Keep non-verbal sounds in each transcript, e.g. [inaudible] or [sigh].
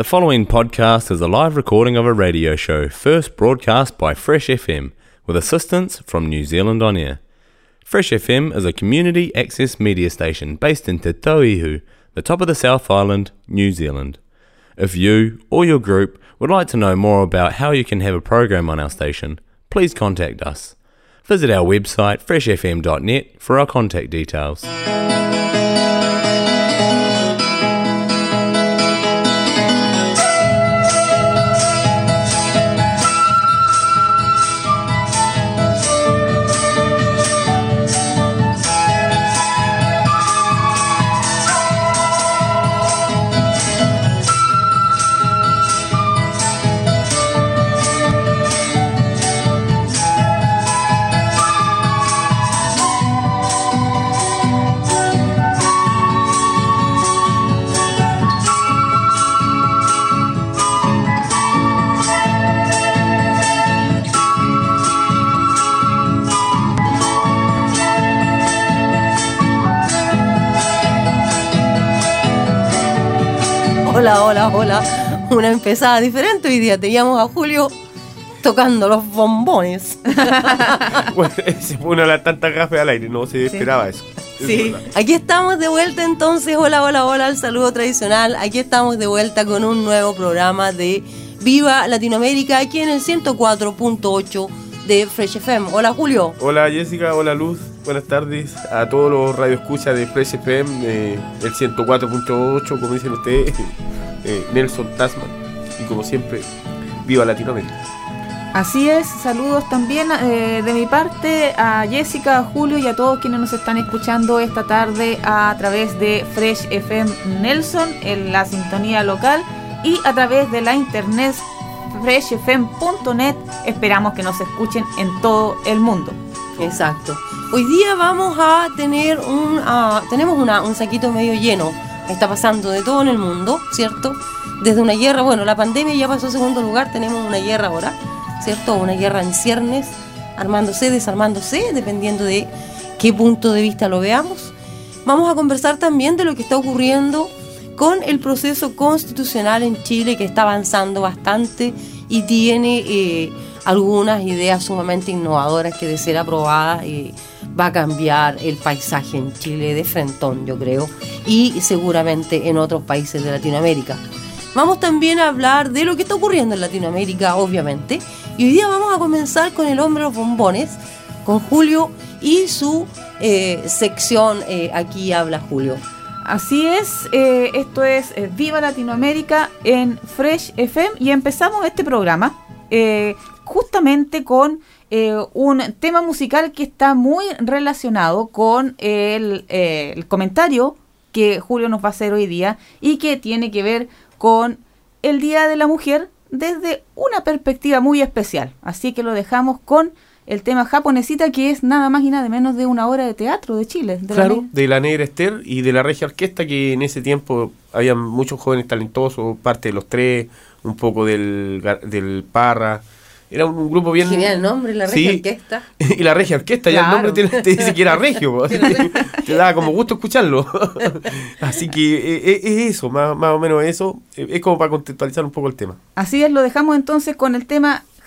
The following podcast is a live recording of a radio show first broadcast by Fresh FM with assistance from New Zealand On Air. Fresh FM is a community access media station based in Te Tauihu, the top of the South Island, New Zealand. If you or your group would like to know more about how you can have a program on our station, please contact us. Visit our website freshfm.net for our contact details. Hola, hola, hola. Una empezada diferente. Hoy día teníamos a Julio tocando los bombones. [laughs] Bueno, se fue una de las tantas gafas al aire, no se esperaba eso. Es Sí. Aquí estamos de vuelta entonces. Hola, hola, hola, el saludo tradicional. Aquí estamos de vuelta con un nuevo programa de Viva Latinoamérica aquí en el 104.8 de Fresh FM. Hola, Julio. Hola Jessica, hola Luz, buenas tardes a todos los radioescuchas de Fresh FM, eh, el 104.8, como dicen ustedes, [laughs] eh, Nelson Tasman, y como siempre, viva Latinoamérica. Así es, saludos también eh, de mi parte a Jessica, a Julio y a todos quienes nos están escuchando esta tarde a través de Fresh FM Nelson en la sintonía local y a través de la internet freshfm.net. Esperamos que nos escuchen en todo el mundo. Exacto. Hoy día vamos a tener un. ah, tenemos una- un saquito medio lleno. Está pasando de todo en el mundo, ¿cierto? Desde una guerra, bueno, la pandemia ya pasó a segundo lugar, tenemos una guerra ahora, ¿cierto? Una guerra en ciernes, armándose, desarmándose, dependiendo de qué punto de vista lo veamos. Vamos a conversar también de lo que está ocurriendo con el proceso constitucional en Chile que está avanzando bastante y tiene eh, algunas ideas sumamente innovadoras que de ser aprobadas eh, va a cambiar el paisaje en Chile de frentón, yo creo, y seguramente en otros países de Latinoamérica. Vamos también a hablar de lo que está ocurriendo en Latinoamérica, obviamente, y hoy día vamos a comenzar con el hombre de los bombones, con Julio y su eh, sección eh, Aquí habla Julio. Así es, eh, esto es eh, Viva Latinoamérica en Fresh FM y empezamos este programa eh, justamente con un tema musical que está muy relacionado con el, el comentario que Julio nos va a hacer hoy día y que tiene que ver con el Día de la Mujer desde una perspectiva muy especial. Así que lo dejamos con el tema japonesita que es nada más y nada menos de una obra de teatro de Chile. de la Claro, de la Negra Esther y de la Regia Orquesta, que en ese tiempo había muchos jóvenes talentosos, parte de los tres, un poco del, gar- del Parra. Era un, un grupo bien. Genial nombre, la Sí. Regia Orquesta. [laughs] y la Regia Orquesta, ya el nombre te, te dice que era regio, [laughs] po. [laughs] te daba como gusto escucharlo. Así que eh, eh, es eso, más, más o menos eso. Eh, Es como para contextualizar un poco el tema. Así es, lo dejamos entonces con el tema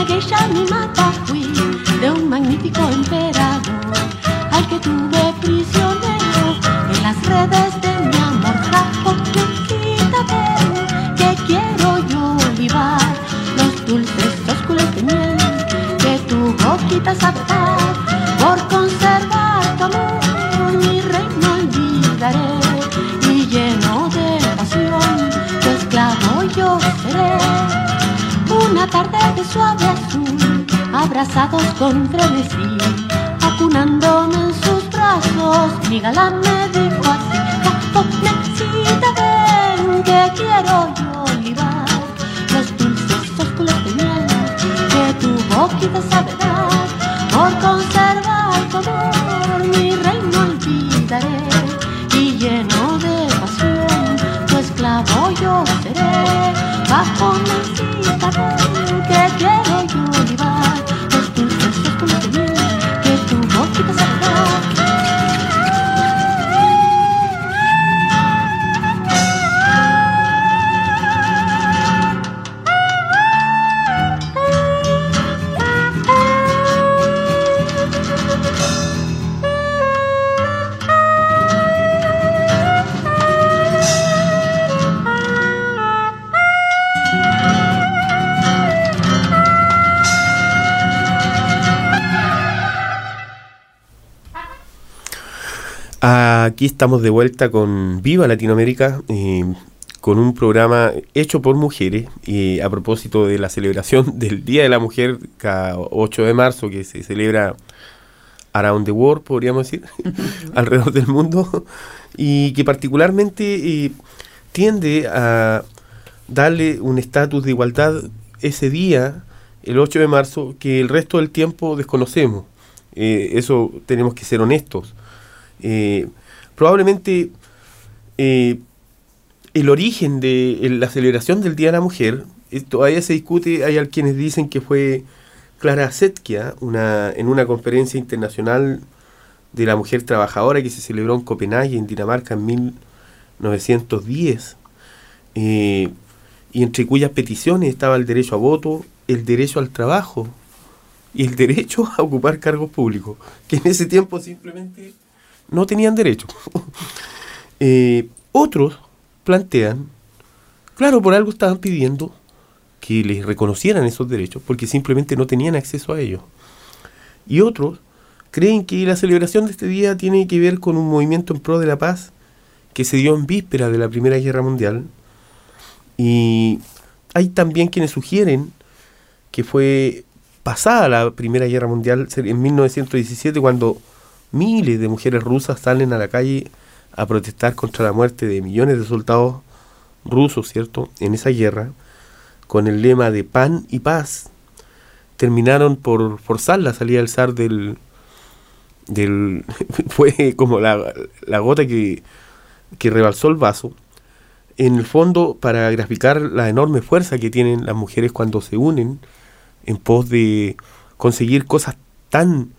una geisha mimada fui de un magnífico emperador. Al que tuve prisionero en las redes de mi amor japonesita ven que quiero yo olivar. Los dulces ósculos de miel que tu boquita sabe dar por tarde de suave azul abrazados con frenesí, acunándome en sus brazos. Mi galán me dijo así, japonesita, ven que quiero yo libar los dulces ósculos de miel que tu boquita sabe dar. Por conservar Aquí estamos de vuelta con Viva Latinoamérica, eh, con un programa hecho por mujeres, y a propósito de la celebración [laughs] del Día de la Mujer, cada 8 de marzo, que se celebra around the world, podríamos decir, [laughs] alrededor del mundo, y que particularmente eh, tiende a darle un estatus de igualdad ese día, el 8 de marzo, que el resto del tiempo desconocemos. Eh, eso tenemos que ser honestos. Eh, probablemente eh, el origen de la celebración del Día de la Mujer eh, todavía se discute. Hay quienes dicen que fue Clara Zetkia en una conferencia internacional de la mujer trabajadora que se celebró en Copenhague, en Dinamarca, en 1910, eh, y entre cuyas peticiones estaba el derecho a voto, el derecho al trabajo y el derecho a ocupar cargos públicos, que en ese tiempo simplemente no tenían derecho. [laughs] Eh, otros plantean, claro, por algo estaban pidiendo que les reconocieran esos derechos, porque simplemente no tenían acceso a ellos. Y otros creen que la celebración de este día tiene que ver con un movimiento en pro de la paz que se dio en víspera de la Primera Guerra Mundial. Y hay también quienes sugieren que fue pasada la Primera Guerra Mundial en 1917 cuando miles de mujeres rusas salen a la calle a protestar contra la muerte de millones de soldados rusos, ¿cierto?, en esa guerra, con el lema de pan y paz. Terminaron por forzar la salida del zar del... del [laughs] fue como la, la gota que, que rebalsó el vaso. En el fondo, para graficar la enorme fuerza que tienen las mujeres cuando se unen en pos de conseguir cosas tan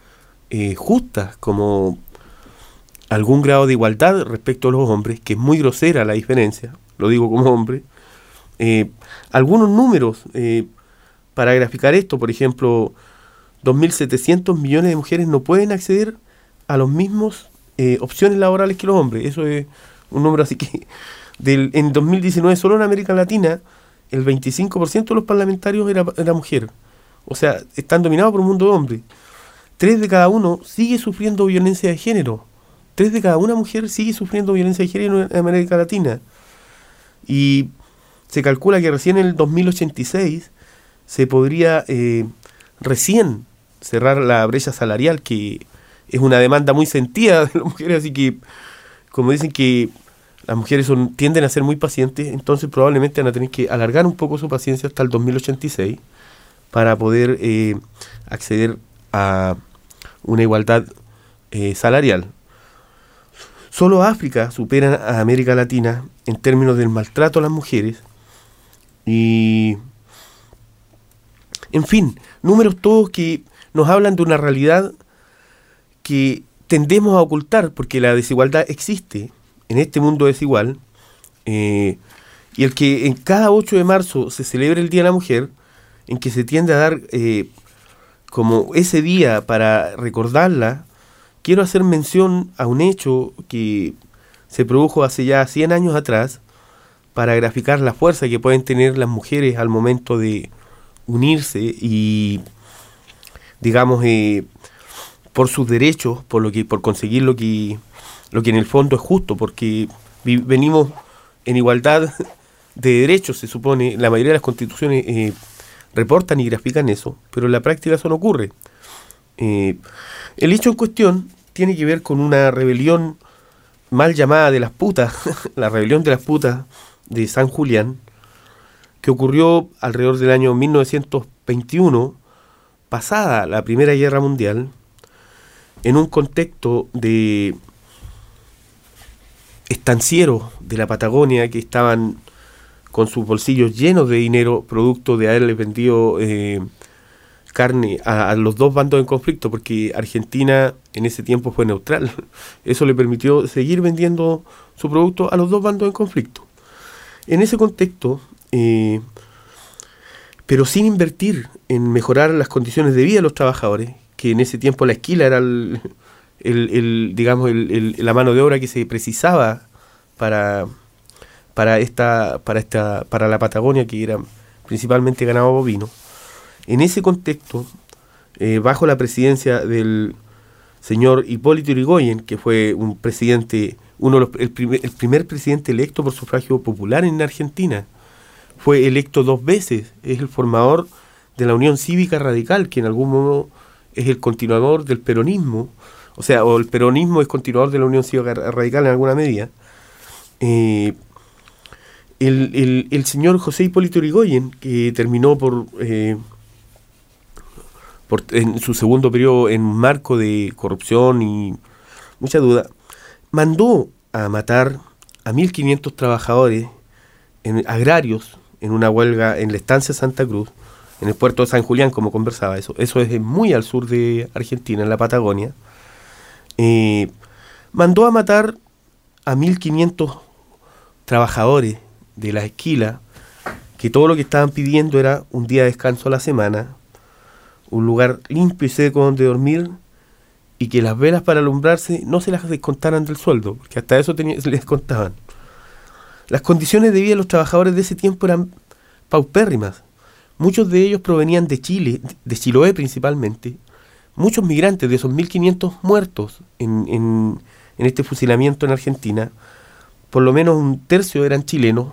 eh, justas como algún grado de igualdad respecto a los hombres, que es muy grosera la diferencia, lo digo como hombre. Eh, algunos números eh, para graficar esto, por ejemplo, 2.700 millones de mujeres no pueden acceder a las mismas opciones laborales que los hombres. Eso es un número así que del, en 2019 solo en América Latina el 25% de los parlamentarios era, era mujer. O sea, están dominados por un mundo de hombres. Tres de cada uno sigue sufriendo violencia de género. Tres de cada una mujer sigue sufriendo violencia de género en América Latina. Y se calcula que recién en el 2086 se podría eh, recién cerrar la brecha salarial, que es una demanda muy sentida de las mujeres, así que como dicen que las mujeres son, tienden a ser muy pacientes, entonces probablemente van a tener que alargar un poco su paciencia hasta el 2086 para poder eh, acceder a una igualdad eh, salarial. Solo África supera a América Latina en términos del maltrato a las mujeres y, en fin, números todos que nos hablan de una realidad que tendemos a ocultar porque la desigualdad existe en este mundo desigual eh, y el que en cada 8 de marzo se celebra el Día de la Mujer, en que se tiende a dar eh, como ese día para recordarla, quiero hacer mención a un hecho que se produjo hace ya 100 años atrás para graficar la fuerza que pueden tener las mujeres al momento de unirse y, digamos, eh, por sus derechos, por lo que, por conseguir lo que, lo que en el fondo es justo, porque venimos en igualdad de derechos, se supone, la mayoría de las constituciones eh, reportan y grafican eso, pero en la práctica eso no ocurre. Eh, el hecho en cuestión tiene que ver con una rebelión mal llamada de las putas, [laughs] la rebelión de las putas de San Julián, que ocurrió alrededor del año 1921, pasada la Primera Guerra Mundial, en un contexto de estancieros de la Patagonia que estaban con sus bolsillos llenos de dinero, producto de haberle vendido eh, carne a, los dos bandos en conflicto, porque Argentina en ese tiempo fue neutral. [laughs] Eso le permitió seguir vendiendo su producto a los dos bandos en conflicto. En ese contexto, eh, pero sin invertir en mejorar las condiciones de vida de los trabajadores, que en ese tiempo la esquila era el, el digamos el, la mano de obra que se precisaba para para esta para esta para la Patagonia que era principalmente ganado bovino. En ese contexto eh, bajo la presidencia del señor Hipólito Yrigoyen que fue un presidente uno de los, el, primer, presidente electo por sufragio popular en Argentina fue electo dos veces. Es el formador de la Unión Cívica Radical que en algún modo es el continuador del peronismo. O sea, o el peronismo es continuador de la Unión Cívica Radical en alguna medida, eh, el, el, señor José Hipólito Yrigoyen, que terminó por, eh, por, en su segundo periodo en un marco de corrupción y mucha duda, mandó a matar a 1.500 trabajadores en, agrarios en una huelga en la estancia Santa Cruz, en el puerto de San Julián, como conversaba eso. Eso es muy al sur de Argentina, en la Patagonia eh, mandó a matar a 1500 trabajadores de la esquila que todo lo que estaban pidiendo era un día de descanso a la semana, un lugar limpio y seco donde dormir y que las velas para alumbrarse no se las descontaran del sueldo, porque hasta eso [laughs] les descontaban. Las condiciones de vida de los trabajadores de ese tiempo eran paupérrimas. Muchos de ellos provenían de Chile, de Chiloé principalmente, muchos migrantes de esos 1.500 muertos en, en, en, este fusilamiento en Argentina, por lo menos un tercio eran chilenos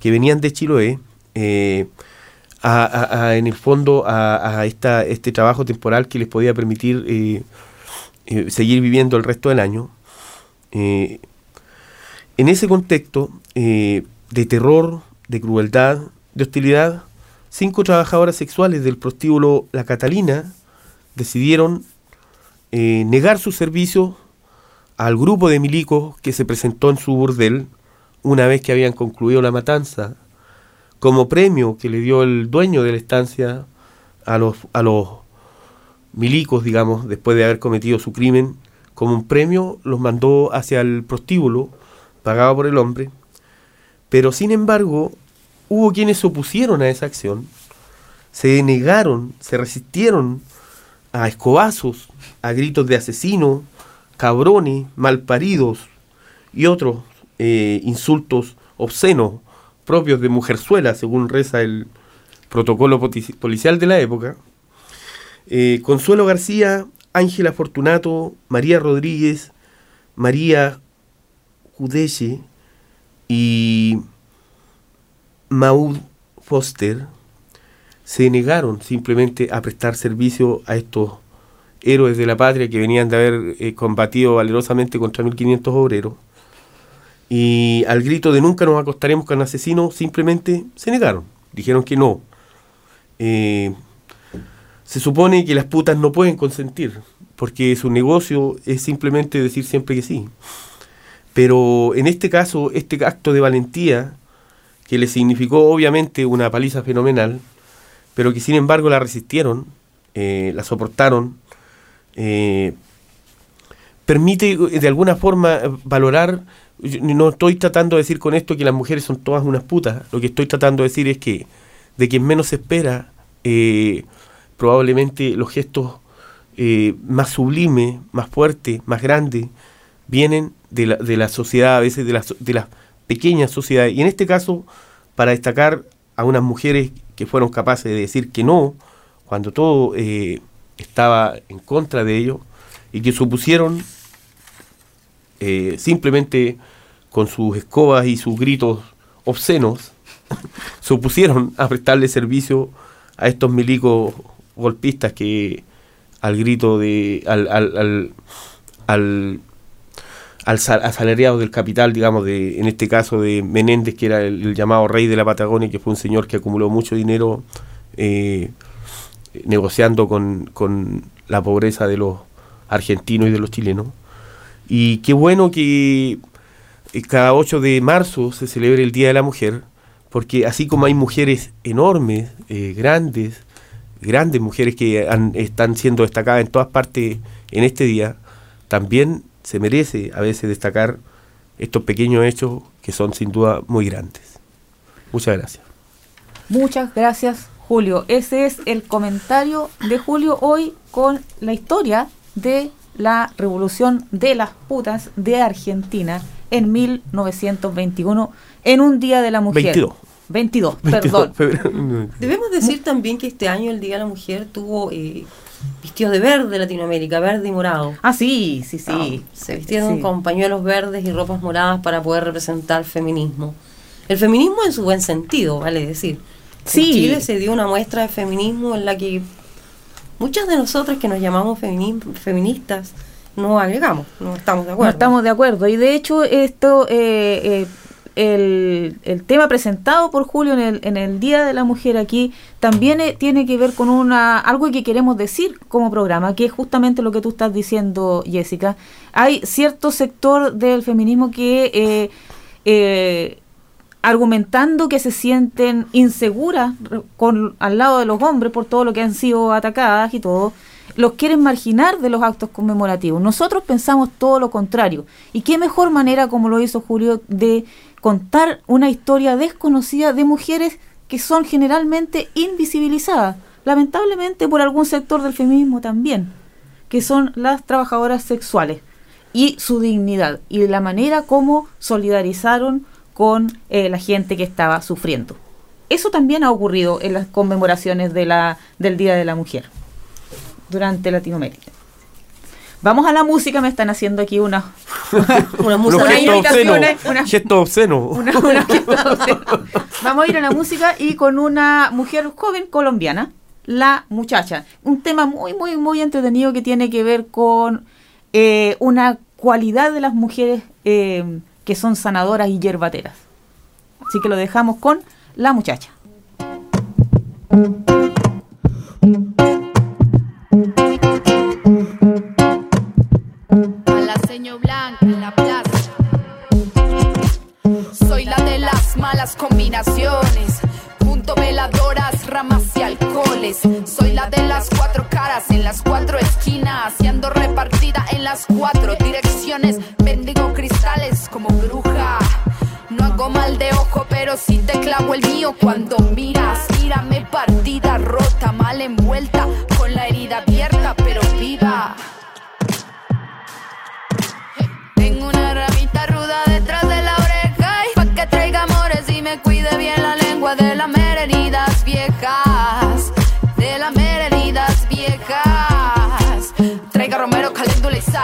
que venían de Chiloé eh, a, en el fondo a, esta, este trabajo temporal que les podía permitir eh, eh, seguir viviendo el resto del año. En ese contexto de terror, de crueldad, de hostilidad, cinco trabajadoras sexuales del prostíbulo La Catalina, decidieron negar su servicio al grupo de milicos que se presentó en su burdel una vez que habían concluido la matanza, como premio que le dio el dueño de la estancia a los, a los milicos, digamos, después de haber cometido su crimen, como un premio los mandó hacia el prostíbulo, pagado por el hombre, pero sin embargo hubo quienes se opusieron a esa acción, se negaron, se resistieron a escobazos, a gritos de asesinos, cabrones, malparidos y otros eh, insultos obscenos propios de mujerzuela, según reza el protocolo policial de la época. Eh, Consuelo García, Ángela Fortunato, María Rodríguez, María Judeche y Maud Foster se negaron simplemente a prestar servicio a estos héroes de la patria que venían de haber eh, combatido valerosamente contra 1.500 obreros. Y al grito de nunca nos acostaremos con asesinos, simplemente se negaron, dijeron que no. Eh, se supone que las putas no pueden consentir, porque su negocio es simplemente decir siempre que sí. Pero en este caso, este acto de valentía, que le significó obviamente una paliza fenomenal, pero que sin embargo la resistieron, eh, la soportaron, eh, permite de alguna forma valorar, no estoy tratando de decir con esto que las mujeres son todas unas putas, lo que estoy tratando de decir es que de quien menos se espera, eh, probablemente los gestos eh, más sublimes, más fuertes, más grandes, vienen de la, de la sociedad, a veces de las de la pequeñas sociedades. Y en este caso, para destacar a unas mujeres que fueron capaces de decir que no, cuando todo eh, estaba en contra de ellos, y que supusieron eh, simplemente con sus escobas y sus gritos obscenos, [laughs] supusieron a prestarle servicio a estos milicos golpistas que al grito de al, al, al, al, al sal- asalariado del capital, digamos, de, en este caso de Menéndez, que era el, el llamado rey de la Patagonia, que fue un señor que acumuló mucho dinero eh, negociando con, con la pobreza de los argentinos y de los chilenos. Y qué bueno que eh, cada 8 de marzo se celebre el Día de la Mujer, porque así como hay mujeres enormes, eh, grandes, grandes mujeres que han- están siendo destacadas en todas partes en este día, también se merece a veces destacar estos pequeños hechos que son sin duda muy grandes. Muchas gracias. Muchas gracias, Julio. Ese es el comentario de Julio hoy con la historia de la revolución de las putas de Argentina en 1921, en un Día de la Mujer. 22. 22, perdón. [laughs] Debemos decir también que este año el Día de la Mujer tuvo eh, vestidos de verde Latinoamérica, verde y morado. Ah, sí, sí, sí. Se vistieron Sí. con pañuelos verdes y ropas moradas para poder representar el feminismo. El feminismo en su buen sentido, vale decir. Sí. En Chile se dio una muestra de feminismo en la que muchas de nosotras que nos llamamos femini- feministas no agregamos, no estamos de No acuerdo. estamos de acuerdo. Y de hecho, esto, eh, eh, el, el tema presentado por Julio en el, en el Día de la Mujer aquí también eh, tiene que ver con una algo que queremos decir como programa, que es justamente lo que tú estás diciendo, Jessica. Hay cierto sector del feminismo que argumentando que se sienten inseguras con al lado de los hombres por todo lo que han sido atacadas y todo, los quieren marginar de los actos conmemorativos. Nosotros pensamos todo lo contrario. ¿Y qué mejor manera, como lo hizo Julio, de contar una historia desconocida de mujeres que son generalmente invisibilizadas, lamentablemente por algún sector del feminismo también, que son las trabajadoras sexuales y su dignidad y la manera como solidarizaron con eh, la gente que estaba sufriendo. Eso también ha ocurrido en las conmemoraciones de la, del Día de la Mujer durante Latinoamérica. Vamos a la música, me están haciendo aquí una, [laughs] Una [laughs] Unos musa Una una- una- Vamos a ir a la música y con una mujer joven colombiana, La Muchacha. Un tema muy, muy, muy entretenido que tiene que ver con eh, una cualidad de las mujeres eh, que son sanadoras y yerbateras. Así que lo dejamos con La Muchacha. Soy la de las malas combinaciones, junto veladoras, ramas y alcoholes. Soy la de las cuatro caras en las cuatro esquinas, siendo repartida en las cuatro direcciones. Bendigo cristales como bruja. No hago mal de ojo, pero sí te clavo el mío cuando miras. Mírame partida, rota, mal envuelta, con la herida abierta, pero viva.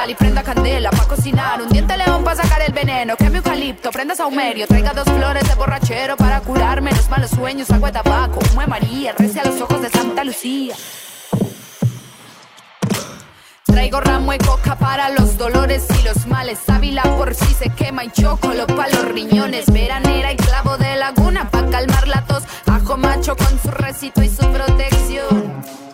Sal y prenda candela pa' cocinar, un diente león pa' sacar el veneno, mi eucalipto, prenda saumerio, traiga dos flores de borrachero para curarme los malos sueños, agua de tabaco, humo María, rece a los ojos de Santa Lucía. Traigo ramo de coca para los dolores y los males. Ávila por si se quema y chocolo pa' los riñones. Veranera y clavo de laguna pa' calmar la tos. Ajo macho con su recito y su protección.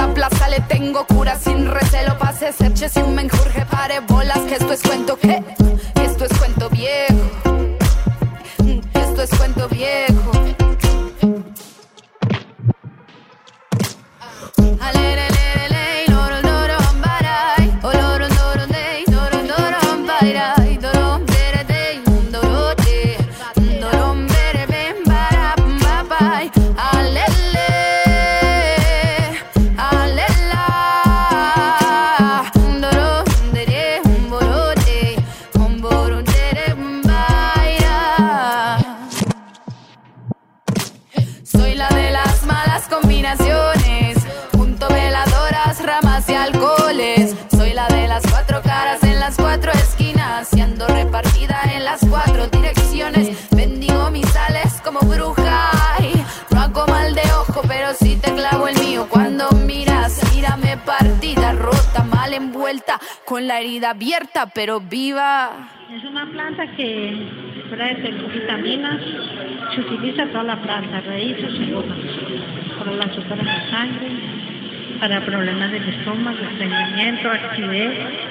Esta plaza le tengo cura sin recelo. Pase serches y un menjurje pare bolas. Que esto es cuento que, esto es cuento viejo. Esto es cuento viejo. siendo repartida en las cuatro direcciones. Bendigo mis sales como bruja. Y no hago mal de ojo, pero sí te clavo el mío. Cuando miras, mírame partida, rota, mal envuelta, con la herida abierta, pero viva. Es una planta que trae vitaminas, se utiliza toda la planta, raíces y hojas, para la azúcar de sangre, para problemas del estómago, estreñimiento, acidez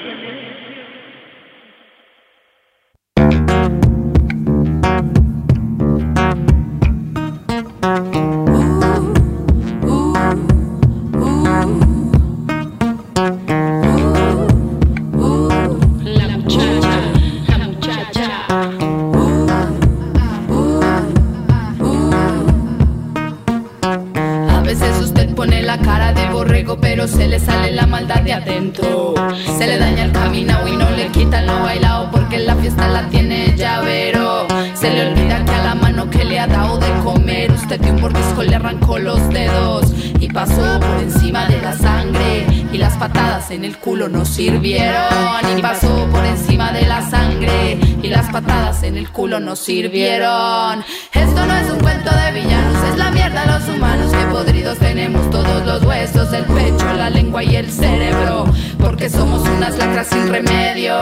no sirvieron. Y pasó por encima de la sangre. Y las patadas en el culo no sirvieron. Esto no es un cuento de villanos, es la mierda los humanos que podridos tenemos todos los huesos, el pecho, la lengua y el cerebro. Porque somos unas lacras sin remedio.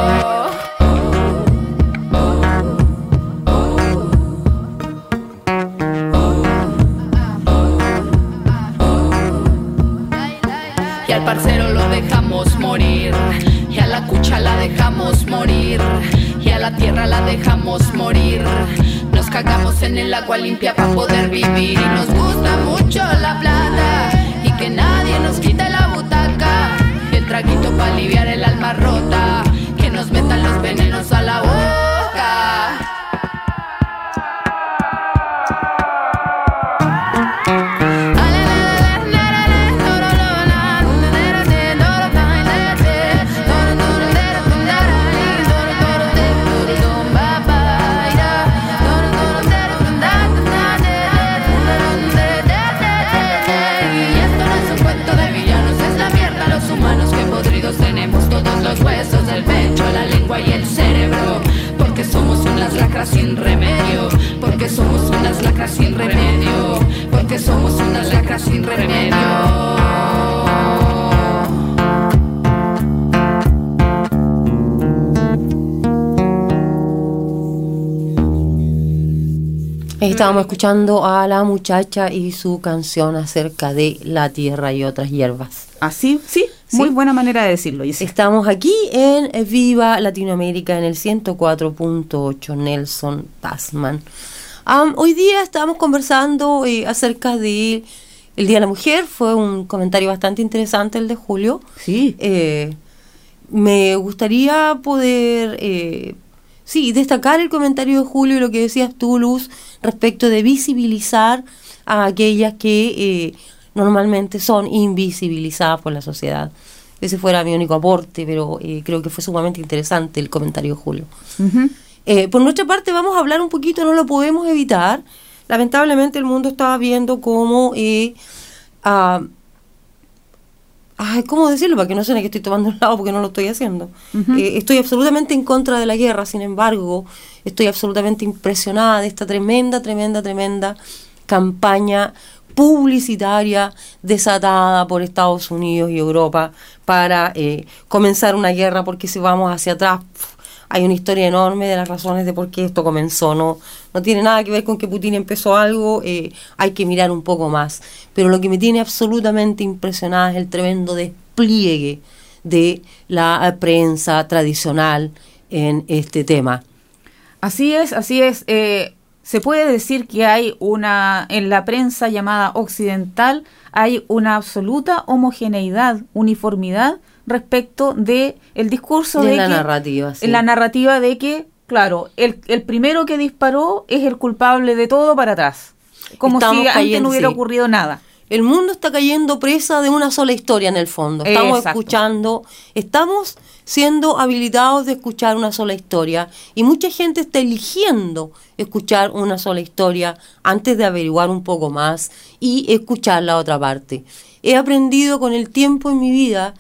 Y al parcero dejamos morir. Nos cagamos en el agua limpia para poder vivir. Y nos gusta mucho la plata. Y que nadie nos quite la butaca. Y el traguito para aliviar el alma rota. Que nos metan los venenos a la boca. Sin remedio, porque somos unas lacras sin remedio. Estábamos escuchando a la muchacha y su canción acerca de la tierra y otras hierbas. Así, sí, Sí. muy buena manera de decirlo. Estamos aquí en Viva Latinoamérica en el 104.8 Nelson Tasman. Am, hoy día estábamos conversando eh, acerca de el Día de la Mujer. Fue un comentario bastante interesante el de Julio. Sí. Eh, me gustaría poder, eh, sí, destacar el comentario de Julio y lo que decías tú, Luz, respecto de visibilizar a aquellas que normalmente son invisibilizadas por la sociedad. Ese fuera mi único aporte, pero creo que fue sumamente interesante el comentario de Julio. Eh, por nuestra parte vamos a hablar un poquito, no lo podemos evitar. Lamentablemente el mundo estaba viendo cómo... Eh, ah, ay, ¿Cómo decirlo? Para que no suene que estoy tomando [laughs] un lado porque no lo estoy haciendo. Eh, estoy absolutamente en contra de la guerra, sin embargo, estoy absolutamente impresionada de esta tremenda, tremenda, tremenda campaña publicitaria desatada por Estados Unidos y Europa para eh, comenzar una guerra porque si vamos hacia atrás hay una historia enorme de las razones de por qué esto comenzó. No, no tiene nada que ver con que Putin empezó algo, eh, hay que mirar un poco más. Pero lo que me tiene absolutamente impresionada es el tremendo despliegue de la prensa tradicional en este tema. Así es, así es. Eh, se puede decir que hay una, en la prensa llamada occidental, hay una absoluta homogeneidad, uniformidad respecto de el discurso De de, la que- narrativa, sí. la narrativa de que, claro, el, el primero que disparó es el culpable de todo para atrás. Como Estamos si antes cayendo, no hubiera sí. ocurrido nada. El mundo está cayendo presa de una sola historia en el fondo. Estamos Exacto. escuchando, estamos siendo habilitados de escuchar una sola historia y mucha gente está eligiendo escuchar una sola historia antes de averiguar un poco más y escuchar la otra parte. He aprendido con el tiempo en mi vida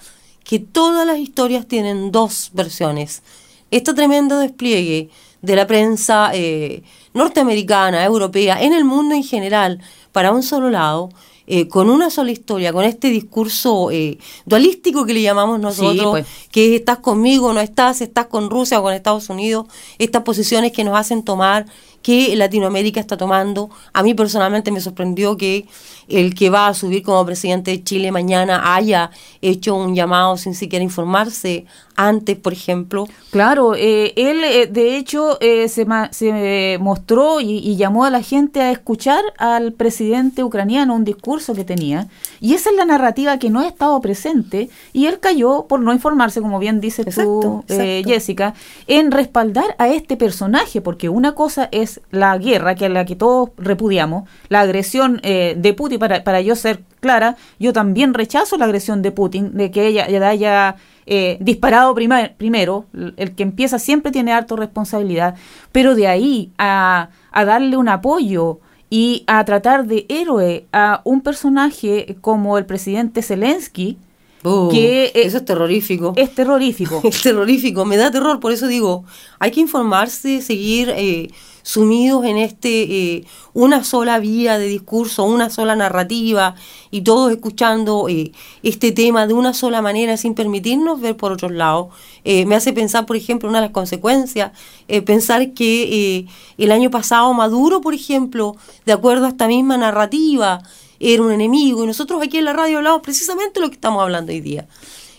que todas las historias tienen dos versiones. Este tremendo despliegue de la prensa eh, norteamericana, europea, en el mundo en general, para un solo lado, eh, con una sola historia, con este discurso eh, dualístico que le llamamos nosotros, pues. que estás conmigo, no estás, estás con Rusia o con Estados Unidos, estas posiciones que nos hacen tomar que Latinoamérica está tomando. A mí personalmente me sorprendió que el que va a subir como presidente de Chile mañana haya hecho un llamado sin siquiera informarse antes, por ejemplo. Claro, eh, él eh, de hecho eh, se, ma- se mostró y, y llamó a la gente a escuchar al presidente ucraniano un discurso que tenía y esa es la narrativa que no ha estado presente y él cayó por no informarse, como bien dices Exacto, tú, eh, exacto. Jessica, en respaldar a este personaje, porque una cosa es la guerra, que es la que todos repudiamos, la agresión eh, de Putin, para, para yo ser clara, yo también rechazo la agresión de Putin, de que ella, ella haya eh, disparado prima- primero, el que empieza siempre tiene harto responsabilidad, pero de ahí a, a darle un apoyo y a tratar de héroe a un personaje como el presidente Zelensky, Uh, Que, eh, eso es terrorífico. es terrorífico. [laughs] Es terrorífico, me da terror, por eso digo, hay que informarse, seguir eh, sumidos en este eh, una sola vía de discurso, una sola narrativa y todos escuchando eh, este tema de una sola manera sin permitirnos ver por otros lados. Eh, me hace pensar, por ejemplo, una de las consecuencias, eh, pensar que el año pasado Maduro, por ejemplo, de acuerdo a esta misma narrativa, era un enemigo y nosotros aquí en la radio hablamos precisamente lo que estamos hablando hoy día.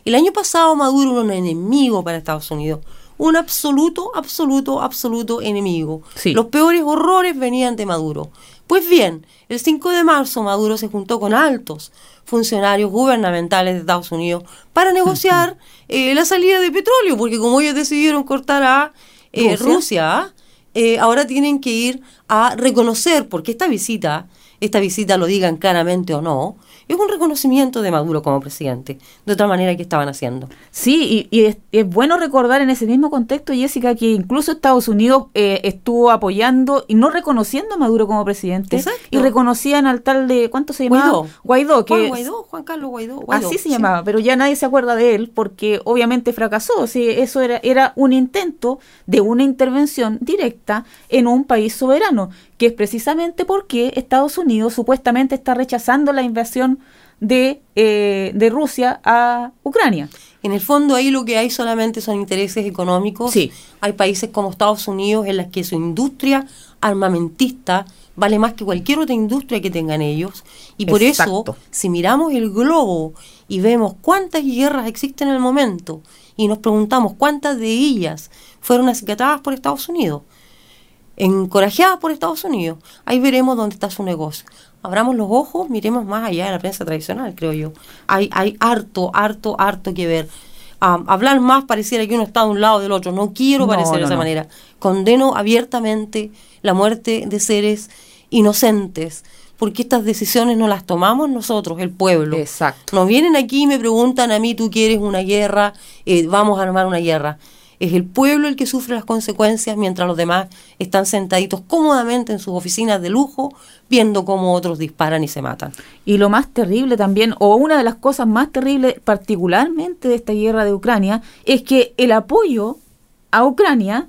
El año pasado Maduro era un enemigo para Estados Unidos. Un absoluto, absoluto, absoluto enemigo. Sí. Los peores horrores venían de Maduro. Pues bien, el 5 de marzo Maduro se juntó con altos funcionarios gubernamentales de Estados Unidos para negociar eh, la salida de petróleo, porque como ellos decidieron cortar a eh, Rusia. Eh, ahora tienen que ir a reconocer, porque esta visita, esta visita lo digan claramente o no, es un reconocimiento de Maduro como presidente, de otra manera que estaban haciendo. Sí, y, y es, es bueno recordar en ese mismo contexto, Jessica, que incluso Estados Unidos eh, estuvo apoyando y no reconociendo a Maduro como presidente. Exacto. Y reconocían al tal de, ¿cuánto se llamaba? Guaidó. Guaidó, que Juan Guaidó, Juan Carlos Guaidó. Guaidó, así se sí. llamaba, pero ya nadie se acuerda de él porque obviamente fracasó. Sí, eso era, era un intento de una intervención directa en un país soberano, que es precisamente porque Estados Unidos supuestamente está rechazando la invasión de, eh, de Rusia a Ucrania. En el fondo ahí lo que hay solamente son intereses económicos. Sí. Hay países como Estados Unidos en las que su industria armamentista vale más que cualquier otra industria que tengan ellos. Y por Exacto. eso, si miramos el globo y vemos cuántas guerras existen en el momento y nos preguntamos cuántas de ellas fueron acicatadas por Estados Unidos, encorajadas por Estados Unidos, ahí veremos dónde está su negocio. Abramos los ojos, miremos más allá de la prensa tradicional, creo yo. Hay, hay harto, harto, harto que ver. Ah, hablar más pareciera que uno está de un lado del otro. No quiero No, parecer de esa no. manera. Condeno abiertamente la muerte de seres inocentes, porque estas decisiones no las tomamos nosotros, el pueblo. Exacto. Nos vienen aquí y me preguntan a mí, tú quieres una guerra, eh, vamos a armar una guerra. Es el pueblo el que sufre las consecuencias mientras los demás están sentaditos cómodamente en sus oficinas de lujo viendo cómo otros disparan y se matan. Y lo más terrible también, o una de las cosas más terribles particularmente de esta guerra de Ucrania, es que el apoyo a Ucrania,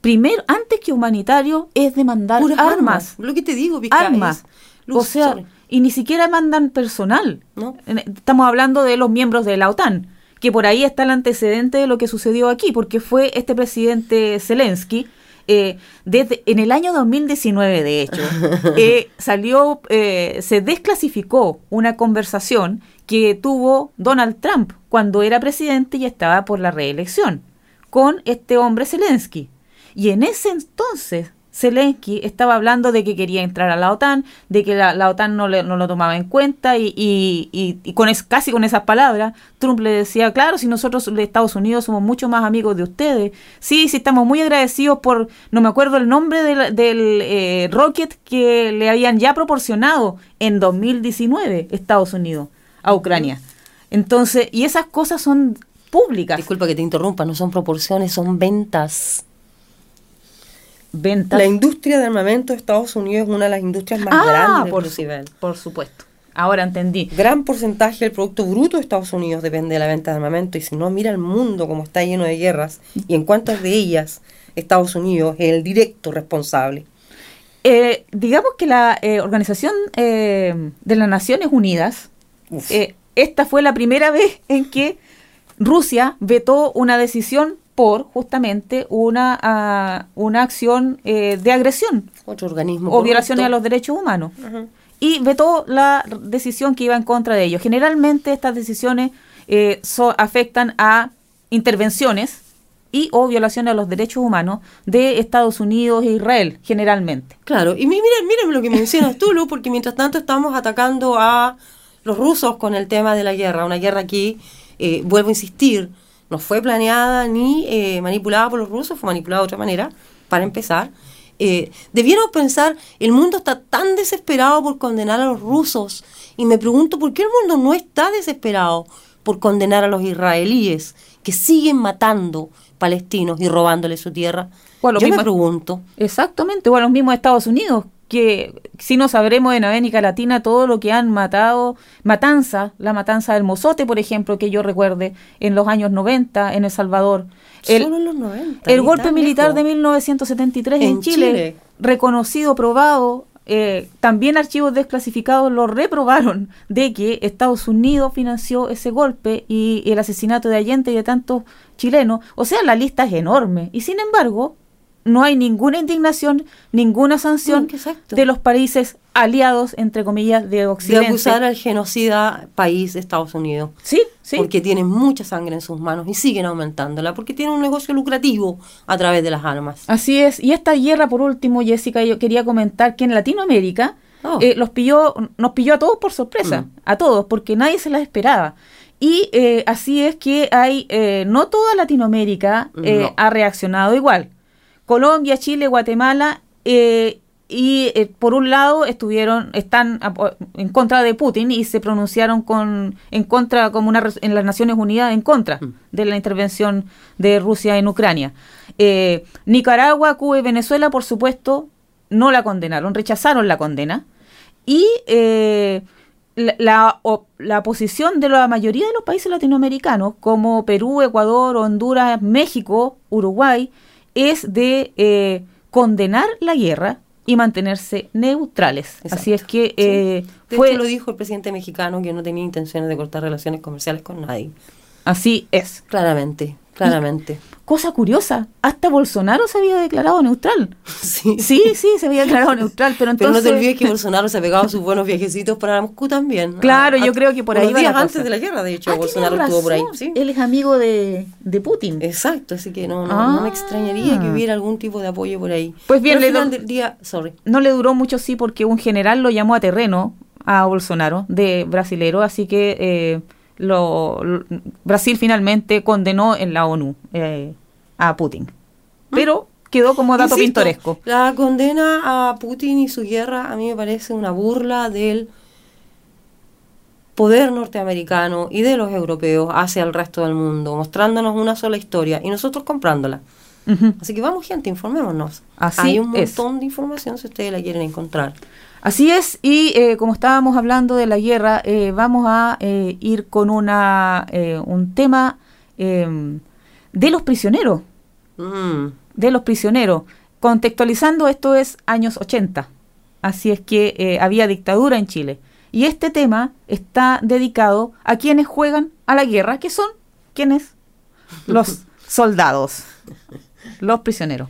primero, antes que humanitario, es de mandar Puras armas. Lo que te digo, Vizca, Armas. O sea, sorry. y ni siquiera mandan personal. Estamos hablando de los miembros de la OTAN, que por ahí está el antecedente de lo que sucedió aquí, porque fue este presidente Zelensky. eh, desde en el año 2019, de hecho, [laughs] eh, salió, eh, se desclasificó una conversación que tuvo Donald Trump cuando era presidente y estaba por la reelección con este hombre Zelensky. Y en ese entonces Zelensky estaba hablando de que quería entrar a la OTAN, de que la, OTAN no, le- no lo tomaba en cuenta y, y- y- y con es, casi con esas palabras Trump le decía, claro, si nosotros de Estados Unidos somos mucho más amigos de ustedes, sí, sí estamos muy agradecidos por, no me acuerdo el nombre del, del, eh, rocket que le habían ya proporcionado en 2019 Estados Unidos a Ucrania. Entonces, y esas cosas son públicas. Disculpa que te interrumpa, no son proporciones, son ventas. Ventas. La industria de armamento de Estados Unidos es una de las industrias más Ah, grandes por, su- nivel. por supuesto. Ahora entendí. Gran porcentaje del Producto Bruto de Estados Unidos depende de la venta de armamento y si no, mira el mundo como está lleno de guerras y en cuántas de ellas Estados Unidos es el directo responsable. Eh, digamos que la eh, Organización eh, de las Naciones Unidas, esta fue la primera vez en que Rusia vetó una decisión por justamente una, ah, una acción eh, de agresión Otro organismo. o violaciones a los derechos humanos. Y vetó la decisión que iba en contra de ellos. Generalmente estas decisiones eh, so- afectan a intervenciones y o violaciones a los derechos humanos de Estados Unidos e Israel, generalmente. Claro, y mi- miren, miren lo que mencionas tú, Lu, porque mientras tanto estamos atacando a los rusos con el tema de la guerra, una guerra que, eh, vuelvo a insistir, no fue planeada ni eh, manipulada por los rusos, fue manipulada de otra manera, para empezar. Eh, debiéramos pensar, el mundo está tan desesperado por condenar a los rusos, y me pregunto por qué el mundo no está desesperado por condenar a los israelíes que siguen matando palestinos y robándoles su tierra. O a los Yo me pregunto. Exactamente, o a los mismos Estados Unidos, que si no sabremos en América Latina todo lo que han matado, matanza, la matanza del Mozote, por ejemplo, que yo recuerde, en los años 90 en El Salvador. El, Solo en los 90. el golpe militar lejos. de 1973 en, En Chile, Chile. reconocido, probado, eh, también archivos desclasificados lo reprobaron de que Estados Unidos financió ese golpe y, y el asesinato de Allende y de tantos chilenos. O sea, la lista es enorme. Y sin embargo, no hay ninguna indignación, ninguna sanción No, de los países aliados, entre comillas, de de Occidente. acusar al genocida país de Estados Unidos. Sí, sí. Porque tienen mucha sangre en sus manos y siguen aumentándola, porque tienen un negocio lucrativo a través de las armas. Así es. Y esta guerra, por último, Jessica, yo quería comentar que en Latinoamérica Oh. eh, los pilló, nos pilló a todos por sorpresa, Mm. a todos, porque nadie se las esperaba. Y eh, así es que hay, eh, no toda Latinoamérica eh, No. ha reaccionado igual. Colombia, Chile, Guatemala, eh, y eh, por un lado estuvieron, están en contra de Putin y se pronunciaron con, en contra, como una en las Naciones Unidas, en contra Mm. de la intervención de Rusia en Ucrania. Eh, Nicaragua, Cuba y Venezuela, por supuesto, no la condenaron, rechazaron la condena. Y eh, la, la, la posición de la mayoría de los países latinoamericanos, como Perú, Ecuador, Honduras, México, Uruguay, es de eh, condenar la guerra y mantenerse neutrales. Así es que eh, De fue hecho, lo dijo el presidente mexicano que no tenía intenciones de cortar relaciones comerciales con nadie. así es. Claramente, claramente. Cosa curiosa, hasta Bolsonaro se había declarado neutral. [laughs] Sí. Sí, sí, se había declarado neutral, pero Pero entonces no te olvides que [laughs] Bolsonaro se ha pegado sus buenos viajecitos para Moscú también. Claro, A- yo creo que por ahí días antes cosa. de la guerra, de hecho, Ah, Bolsonaro estuvo por ahí. ¿sí? Él es amigo de, de Putin. Exacto, así que no, no, no me Ah. extrañaría que hubiera algún tipo de apoyo por ahí. Pues bien, Pero le final del día, sorry. No le duró mucho, sí, porque un general lo llamó a terreno a Bolsonaro, de brasilero, así que eh, lo, lo- Brasil finalmente condenó en la ONU eh, a Putin. Pero quedó como dato Insisto, pintoresco. La condena a Putin y su guerra a mí me parece una burla del poder norteamericano y de los europeos hacia el resto del mundo, mostrándonos una sola historia y nosotros comprándola. Así que vamos gente, informémonos. Así Hay un es. montón de información si ustedes la quieren encontrar. Así es, y eh, como estábamos hablando de la guerra, eh, vamos a eh, ir con una, eh, un tema eh, de los prisioneros, Mm. de los prisioneros. Contextualizando, esto es años 80, así es que eh, había dictadura en Chile. Y este tema está dedicado a quienes juegan a la guerra, que son quienes? [laughs] Los soldados, los prisioneros.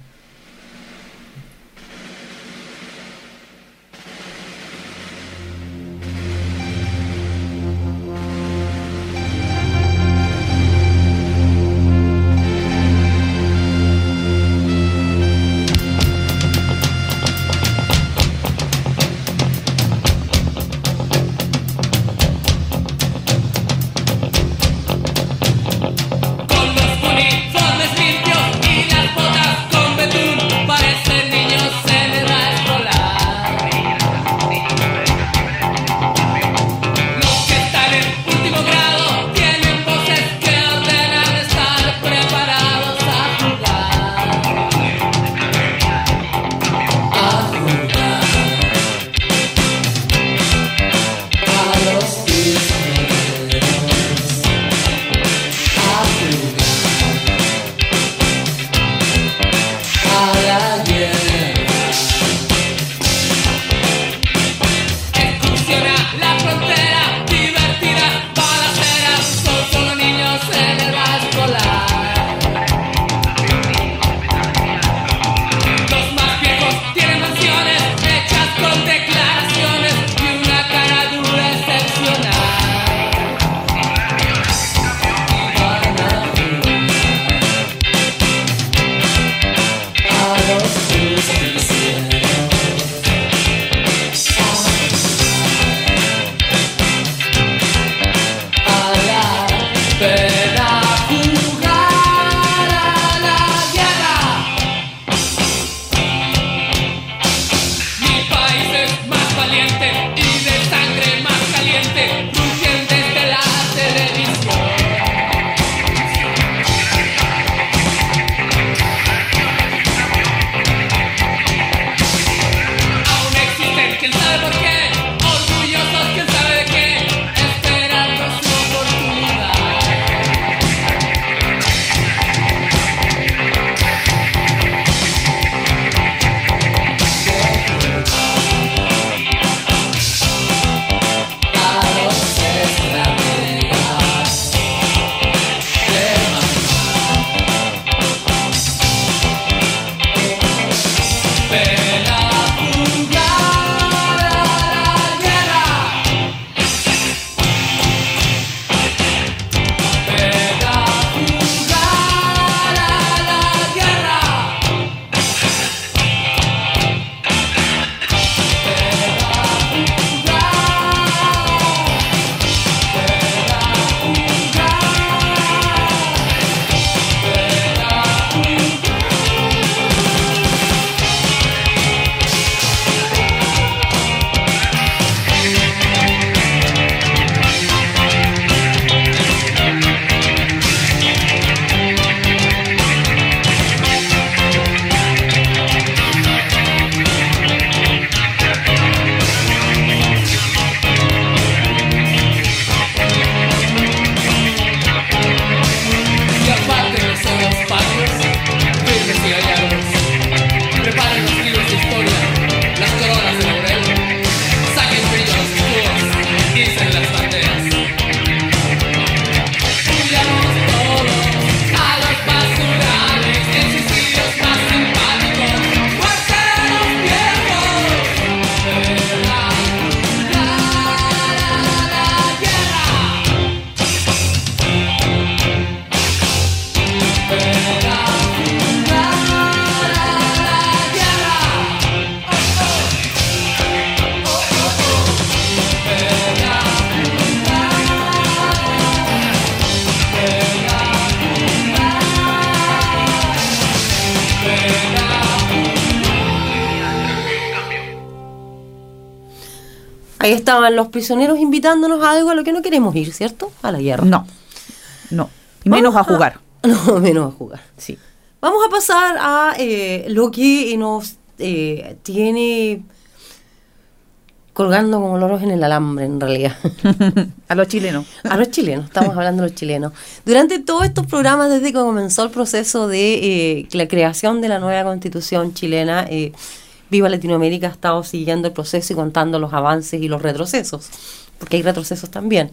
Estaban los prisioneros invitándonos a algo a lo que no queremos ir, ¿cierto? A la guerra. No, no. Menos a jugar. [laughs] No, menos a jugar. Sí. Vamos a pasar a eh, lo que nos eh, tiene colgando como loros en el alambre, en realidad. [laughs] a los chilenos. A los chilenos, estamos hablando de los chilenos. Durante todos estos programas, desde que comenzó el proceso de eh, la creación de la nueva constitución chilena, eh, Viva Latinoamérica ha estado siguiendo el proceso y contando los avances y los retrocesos, porque hay retrocesos también.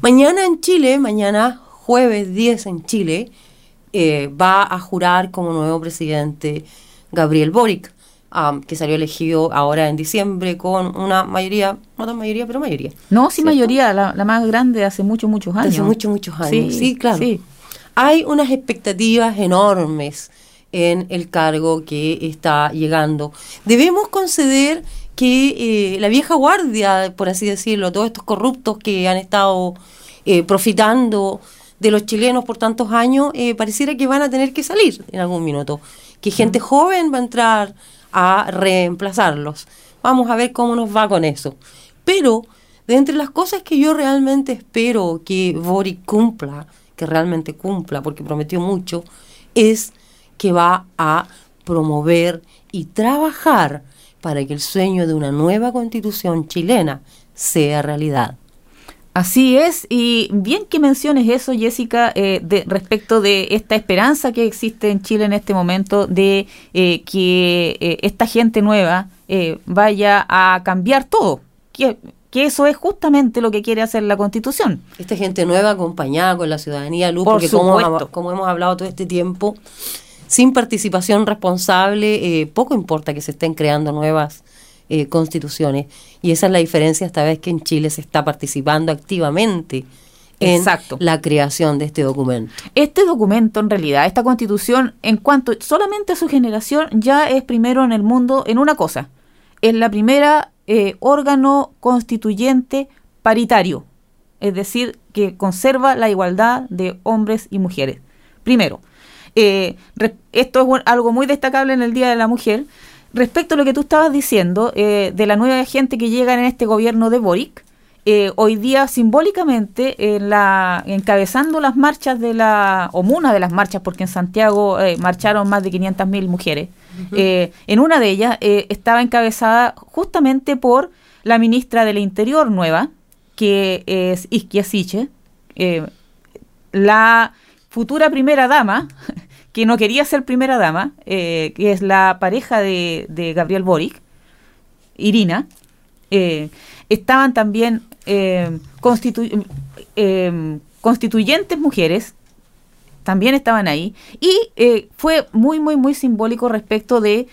Mañana en Chile, mañana jueves 10 en Chile, eh, va a jurar como nuevo presidente Gabriel Boric, am, que salió elegido ahora en diciembre con una mayoría, no tan mayoría, pero mayoría. No, sí, ¿cierto? mayoría, la, la más grande hace muchos, muchos años. Hace muchos, muchos años. Sí, claro. sí. Hay unas expectativas enormes en el cargo que está llegando. Debemos conceder que eh, la vieja guardia, por así decirlo, todos estos corruptos que han estado eh, profitando de los chilenos por tantos años, eh, pareciera que van a tener que salir en algún minuto. Que gente joven va a entrar a reemplazarlos. Vamos a ver cómo nos va con eso. Pero, de entre las cosas que yo realmente espero que Boric cumpla, que realmente cumpla, porque prometió mucho, es que va a promover y trabajar para que el sueño de una nueva constitución chilena sea realidad. Así es, y bien que menciones eso, Jessica, eh, de, respecto de esta esperanza que existe en Chile en este momento de eh, que eh, esta gente nueva vaya a cambiar todo, que, que eso es justamente lo que quiere hacer la Constitución. Esta gente nueva acompañada con la ciudadanía luz, Por porque como, como hemos hablado todo este tiempo, sin participación responsable, eh, poco importa que se estén creando nuevas eh, constituciones. Y esa es la diferencia esta vez que en Chile se está participando activamente en Exacto. la creación de este documento. Este documento, en realidad, esta constitución, en cuanto solamente a su generación, ya es primero en el mundo en una cosa. Es la primera eh, órgano constituyente paritario. Es decir, que conserva la igualdad de hombres y mujeres. Primero, eh, esto es algo muy destacable en el Día de la Mujer. Respecto a lo que tú estabas diciendo eh, de la nueva gente que llega en este gobierno de Boric, eh, hoy día simbólicamente en la, encabezando las marchas de la, o una de las marchas, porque en Santiago eh, marcharon más de 500.000 mujeres, eh, en una de ellas estaba encabezada justamente por la ministra del Interior nueva, que es Isquia Siche, la futura primera dama, [laughs] que no quería ser primera dama, eh, que es la pareja de, Gabriel Boric, Irina, eh, estaban también eh, constitu- constituyentes mujeres, también estaban ahí, y fue muy, muy, muy simbólico respecto de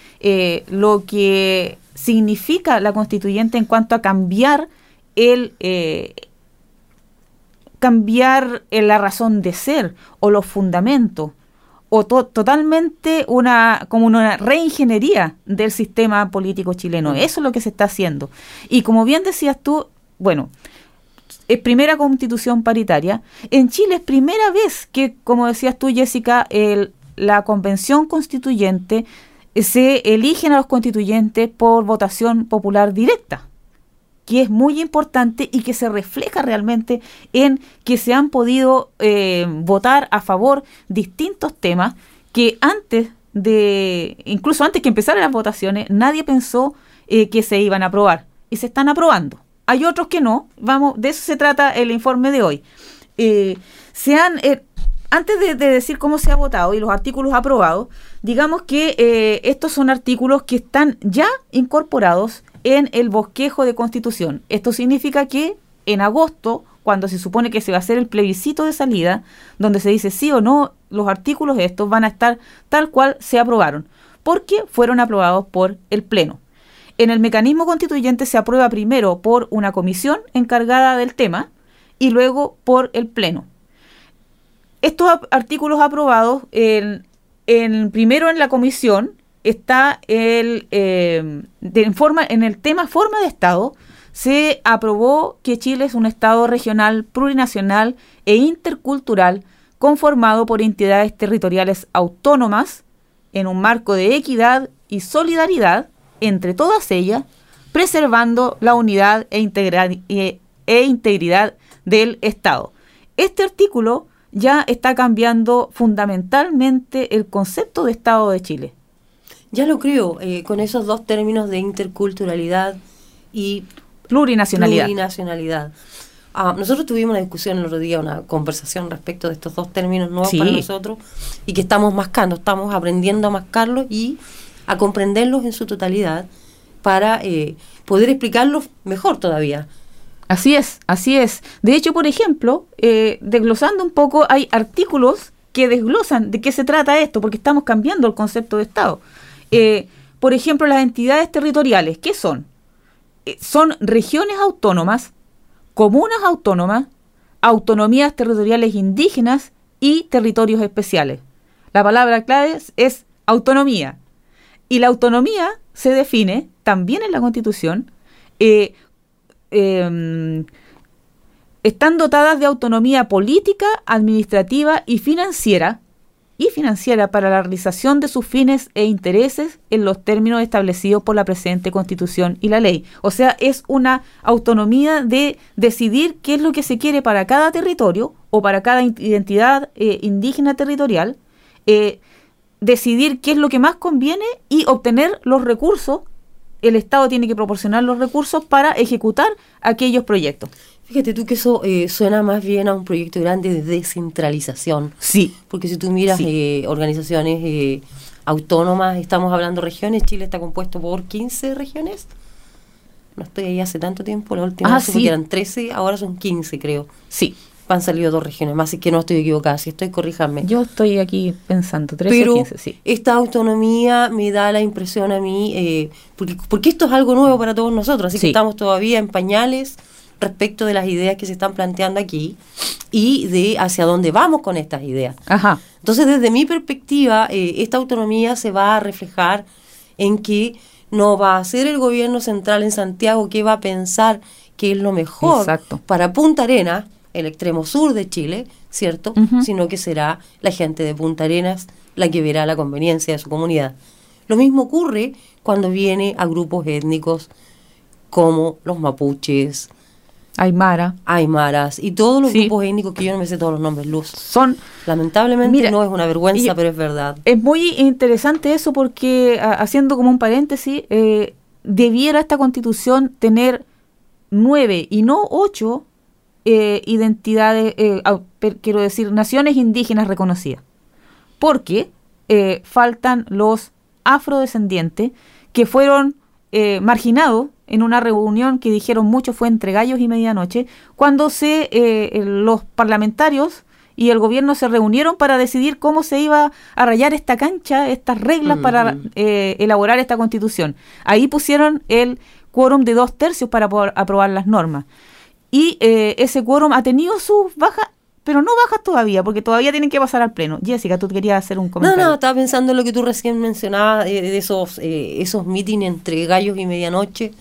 lo que significa la constituyente en cuanto a cambiar el, cambiar eh, la razón de ser o los fundamentos o to- totalmente una como una reingeniería del sistema político chileno. Eso es lo que se está haciendo. Y como bien decías tú, bueno, es primera constitución paritaria. En Chile es primera vez que, como decías tú, Jessica, el- la convención constituyente eh, se eligen a los constituyentes por votación popular directa que es muy importante y que se refleja realmente en que se han podido eh, votar a favor distintos temas que antes de, incluso antes que empezaran las votaciones, nadie pensó eh, que se iban a aprobar y se están aprobando. Hay otros que no, vamos, de eso se trata el informe de hoy. Eh, se han, antes de, de decir cómo se ha votado y los artículos aprobados, digamos que eh, estos son artículos que están ya incorporados en el bosquejo de constitución. Esto significa que en agosto, cuando se supone que se va a hacer el plebiscito de salida, donde se dice sí o no, los artículos estos van a estar tal cual se aprobaron, porque fueron aprobados por el Pleno. En el mecanismo constituyente se aprueba primero por una comisión encargada del tema y luego por el Pleno. Estos artículos aprobados, en, primero en la comisión está el, eh, en, forma, en el tema forma de Estado, se aprobó que Chile es un Estado regional, plurinacional e intercultural conformado por entidades territoriales autónomas en un marco de equidad y solidaridad entre todas ellas, preservando la unidad e, e- e integridad del Estado. Este artículo ya está cambiando fundamentalmente el concepto de Estado de Chile. Ya lo creo, eh, con esos dos términos de interculturalidad y Plurinacionalidad. plurinacionalidad. Ah, nosotros tuvimos una discusión el otro día, una conversación respecto de estos dos términos nuevos Sí. para nosotros y que estamos mascando, estamos aprendiendo a mascarlos y a comprenderlos en su totalidad para eh, poder explicarlos mejor todavía. Así es, así es. De hecho, por ejemplo, eh, desglosando un poco, hay artículos que desglosan de qué se trata esto, porque estamos cambiando el concepto de Estado. Eh, por ejemplo, las entidades territoriales, ¿qué son? Eh, son regiones autónomas, comunas autónomas, autonomías territoriales indígenas y territorios especiales. La palabra clave es, es autonomía. Y la autonomía se define también en la Constitución eh, eh, están dotadas de autonomía política, administrativa y financiera y financiera para la realización de sus fines e intereses en los términos establecidos por la presente Constitución y la ley. O sea, es una autonomía de decidir qué es lo que se quiere para cada territorio o para cada identidad eh, indígena territorial, eh, decidir qué es lo que más conviene y obtener los recursos. El Estado tiene que proporcionar los recursos para ejecutar aquellos proyectos. Fíjate tú que eso eh, suena más bien a un proyecto grande de descentralización. Sí, Porque si tú miras Sí. eh, organizaciones eh, autónomas, estamos hablando regiones, Chile está compuesto por 15 regiones. No estoy ahí hace tanto tiempo, la última Ah, sí. que eran 13, ahora son 15 creo. sí. Han salido dos regiones más, así que no estoy equivocada, si estoy, corríjame. Yo estoy aquí pensando, 13 Pero o 15, sí. esta autonomía me da la impresión a mí, eh, porque, porque esto es algo nuevo para todos nosotros, así Sí. que estamos todavía en pañales respecto de las ideas que se están planteando aquí y de hacia dónde vamos con estas ideas. Ajá, Entonces, desde mi perspectiva, eh, esta autonomía se va a reflejar en que no va a ser el gobierno central en Santiago que va a pensar que es lo mejor Exacto. para Punta Arenas, el extremo sur de Chile, ¿cierto? Sino que será la gente de Punta Arenas la que verá la conveniencia de su comunidad. Lo mismo ocurre cuando viene a grupos étnicos como los mapuches, Aymara. aymaras y todos los Sí. grupos étnicos que yo no me sé todos los nombres, Luz. Son Lamentablemente Mira, no es una vergüenza, y- pero es verdad. Es muy interesante eso porque, a- haciendo como un paréntesis, eh, debiera esta constitución tener nueve y no ocho eh, identidades, eh, quiero decir, naciones indígenas reconocidas. Porque eh, faltan los afrodescendientes que fueron eh, marginados en una reunión que dijeron mucho fue entre gallos y medianoche, cuando se los parlamentarios y el gobierno se reunieron para decidir cómo se iba a rayar esta cancha, estas reglas para eh, elaborar esta constitución. Ahí pusieron el quórum de dos tercios para poder aprobar las normas. Y eh, ese quórum ha tenido sus bajas, pero no bajas todavía, porque todavía tienen que pasar al pleno. Jessica, tú querías hacer un No, comentario. no, estaba pensando en lo que tú recién mencionabas, eh, de esos, eh, esos mítines entre gallos y medianoche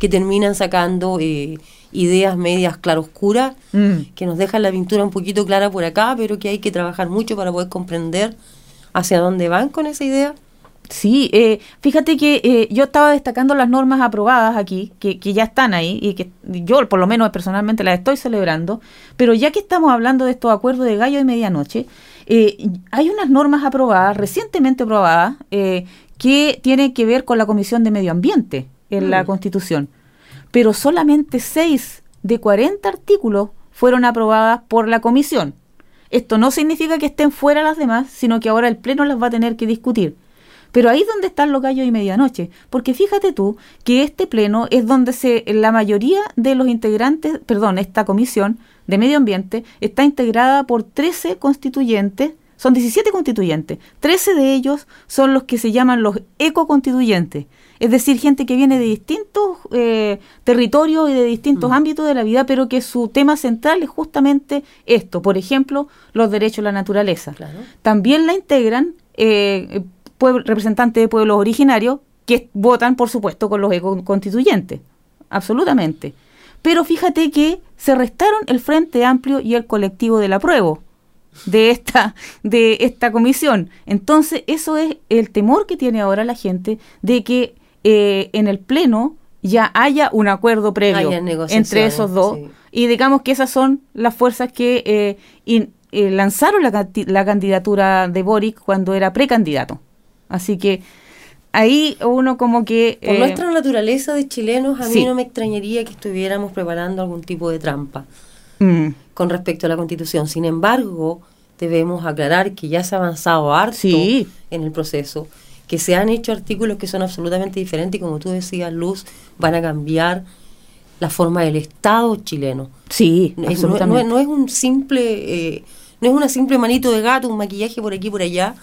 que terminan sacando eh, ideas medias claroscuras, Mm. que nos dejan la pintura un poquito clara por acá, pero que hay que trabajar mucho para poder comprender hacia dónde van con esa idea. Sí, eh, fíjate que eh, yo estaba destacando las normas aprobadas aquí, que, que ya están ahí y que yo por lo menos personalmente las estoy celebrando, pero ya que estamos hablando de estos acuerdos de gallo y medianoche, eh, hay unas normas aprobadas, recientemente aprobadas, eh, que tienen que ver con la Comisión de Medio Ambiente en la Mm. Constitución, pero solamente 6 de 40 artículos fueron aprobadas por la Comisión. Esto no significa que estén fuera las demás, sino que ahora el Pleno las va a tener que discutir. Pero ahí es donde están los gallos y medianoche, porque fíjate tú que este pleno es donde se la mayoría de los integrantes, perdón, esta comisión de medio ambiente está integrada por 13 constituyentes, son 17 constituyentes, 13 de ellos son los que se llaman los ecoconstituyentes, es decir, gente que viene de distintos eh, territorios y de distintos ámbitos de la vida, pero que su tema central es justamente esto, por ejemplo, los derechos de la naturaleza. Claro. También la integran eh, representantes de pueblos originarios que votan, por supuesto, con los constituyentes. Absolutamente. Pero fíjate que se restaron el Frente Amplio y el colectivo del apruebo de esta, de esta comisión. Entonces, eso es el temor que tiene ahora la gente de que eh, en el Pleno ya haya un acuerdo previo entre esos dos. sí. Y digamos que esas son las fuerzas que eh, in- eh, lanzaron la, la candidatura de Boric cuando era precandidato. Así que ahí uno como que... Por eh, nuestra naturaleza de chilenos, a mí sí. no me extrañaría que estuviéramos preparando algún tipo de trampa mm, con respecto a la Constitución. Sin embargo, debemos aclarar que ya se ha avanzado harto Sí. en el proceso, que se han hecho artículos que son absolutamente diferentes y como tú decías, Luz, van a cambiar la forma del Estado chileno. sí, Es- no, no- no es un simple, eh, no es una simple manito de gato, un maquillaje por aquí por allá.